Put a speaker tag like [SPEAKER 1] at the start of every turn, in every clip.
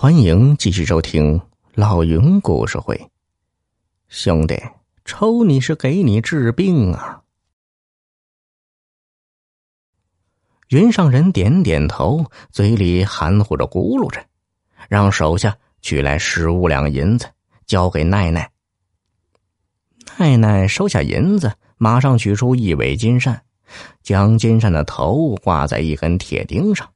[SPEAKER 1] 欢迎继续收听老云故事会。兄弟，抽你是给你治病啊！云上人点点头，嘴里含糊着咕噜着，让手下取来十五两银子，交给奈奈。奈奈收下银子，马上取出一尾金扇，将金扇的头挂在一根铁钉上，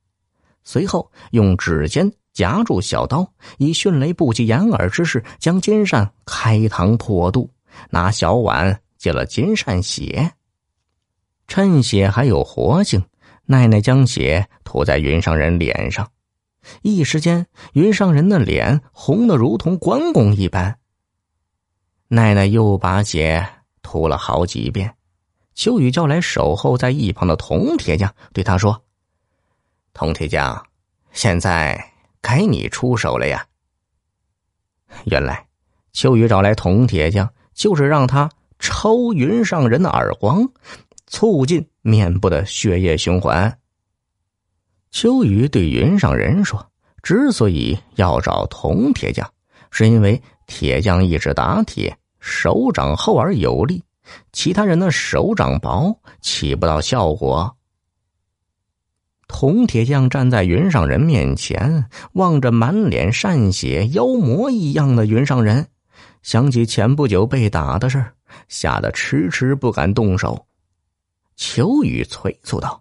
[SPEAKER 1] 随后用指尖。夹住小刀，以迅雷不及掩耳之势将金扇开膛破肚，拿小碗接了金扇血。趁血还有活性，奈奈将血涂在云上人脸上，一时间云上人的脸红的如同关公一般。奈奈又把血涂了好几遍，秋雨叫来守候在一旁的铜铁匠，对他说：“铜铁匠，现在。”该你出手了呀！原来秋雨找来铜铁匠，就是让他抽云上人的耳光，促进面部的血液循环。秋雨对云上人说：“之所以要找铜铁匠，是因为铁匠一直打铁，手掌厚而有力，其他人的手掌薄，起不到效果。”铜铁匠站在云上人面前，望着满脸善血、妖魔一样的云上人，想起前不久被打的事吓得迟迟不敢动手。秋雨催促道：“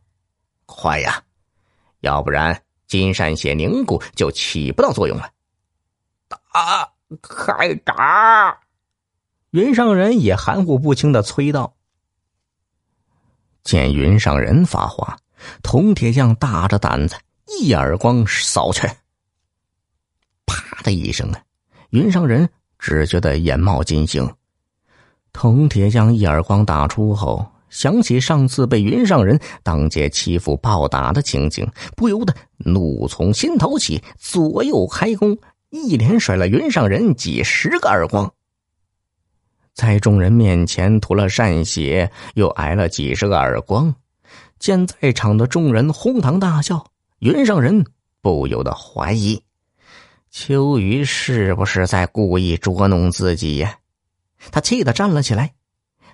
[SPEAKER 1] 快呀，要不然金善血凝固就起不到作用了。”
[SPEAKER 2] 打，快打！
[SPEAKER 1] 云上人也含糊不清的催道。见云上人发话。铜铁匠大着胆子，一耳光扫去。啪的一声啊！云上人只觉得眼冒金星。铜铁匠一耳光打出后，想起上次被云上人当街欺负暴打的情景，不由得怒从心头起，左右开弓，一连甩了云上人几十个耳光。在众人面前涂了善血，又挨了几十个耳光。见在场的众人哄堂大笑，云上人不由得怀疑：秋雨是不是在故意捉弄自己呀？他气得站了起来。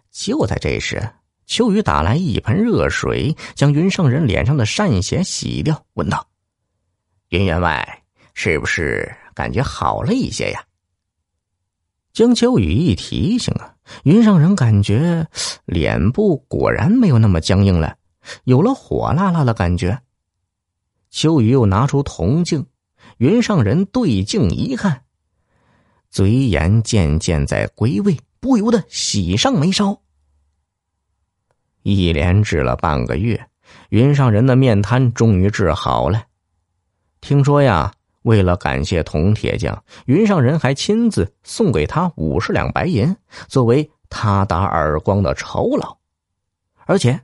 [SPEAKER 1] 就在这时，秋雨打来一盆热水，将云上人脸上的善血洗掉，问道：“云员外，是不是感觉好了一些呀？”江秋雨一提醒啊，云上人感觉脸部果然没有那么僵硬了。有了火辣辣的感觉，秋雨又拿出铜镜，云上人对镜一看，嘴眼渐渐在归位，不由得喜上眉梢。一连治了半个月，云上人的面瘫终于治好了。听说呀，为了感谢铜铁匠，云上人还亲自送给他五十两白银，作为他打耳光的酬劳，而且。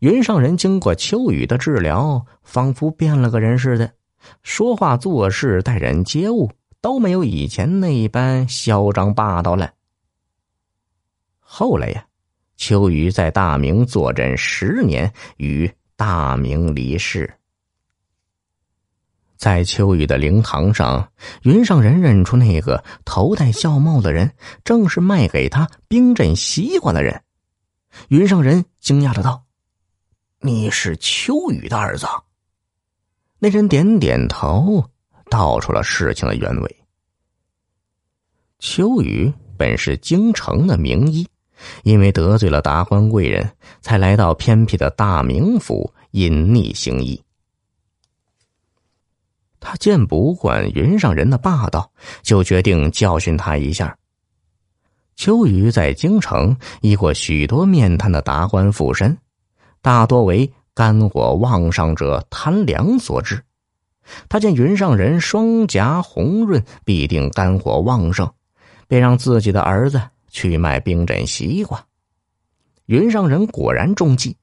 [SPEAKER 1] 云上人经过秋雨的治疗，仿佛变了个人似的，说话做事、待人接物都没有以前那般嚣张霸道了。后来呀，秋雨在大明坐镇十年，与大明离世。在秋雨的灵堂上，云上人认出那个头戴孝帽的人，正是卖给他冰镇西瓜的人。云上人惊讶的道。你是秋雨的儿子。那人点点头，道出了事情的原委。秋雨本是京城的名医，因为得罪了达官贵人，才来到偏僻的大名府隐匿行医。他见不惯云上人的霸道，就决定教训他一下。秋雨在京城医过许多面瘫的达官富绅。大多为肝火旺盛者贪凉所致。他见云上人双颊红润，必定肝火旺盛，便让自己的儿子去卖冰镇西瓜。云上人果然中计。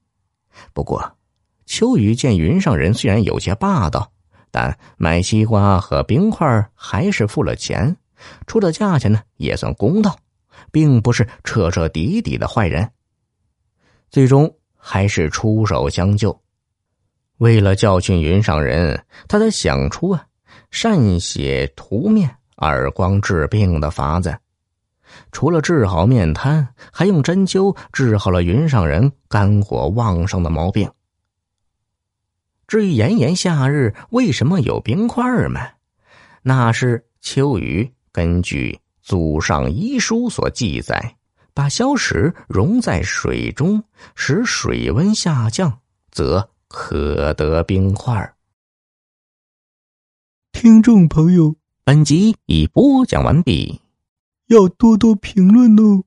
[SPEAKER 1] 不过，秋雨见云上人虽然有些霸道，但买西瓜和冰块还是付了钱，出的价钱呢也算公道，并不是彻彻底底的坏人。最终。还是出手相救。为了教训云上人，他才想出啊，善写涂面耳光治病的法子。除了治好面瘫，还用针灸治好了云上人肝火旺盛的毛病。至于炎炎夏日为什么有冰块吗？那是秋雨根据祖上医书所记载，把硝石溶在水中，使水温下降，则可得冰块。
[SPEAKER 3] 听众朋友，
[SPEAKER 1] 本集已播讲完毕。
[SPEAKER 3] 要多多评论哦。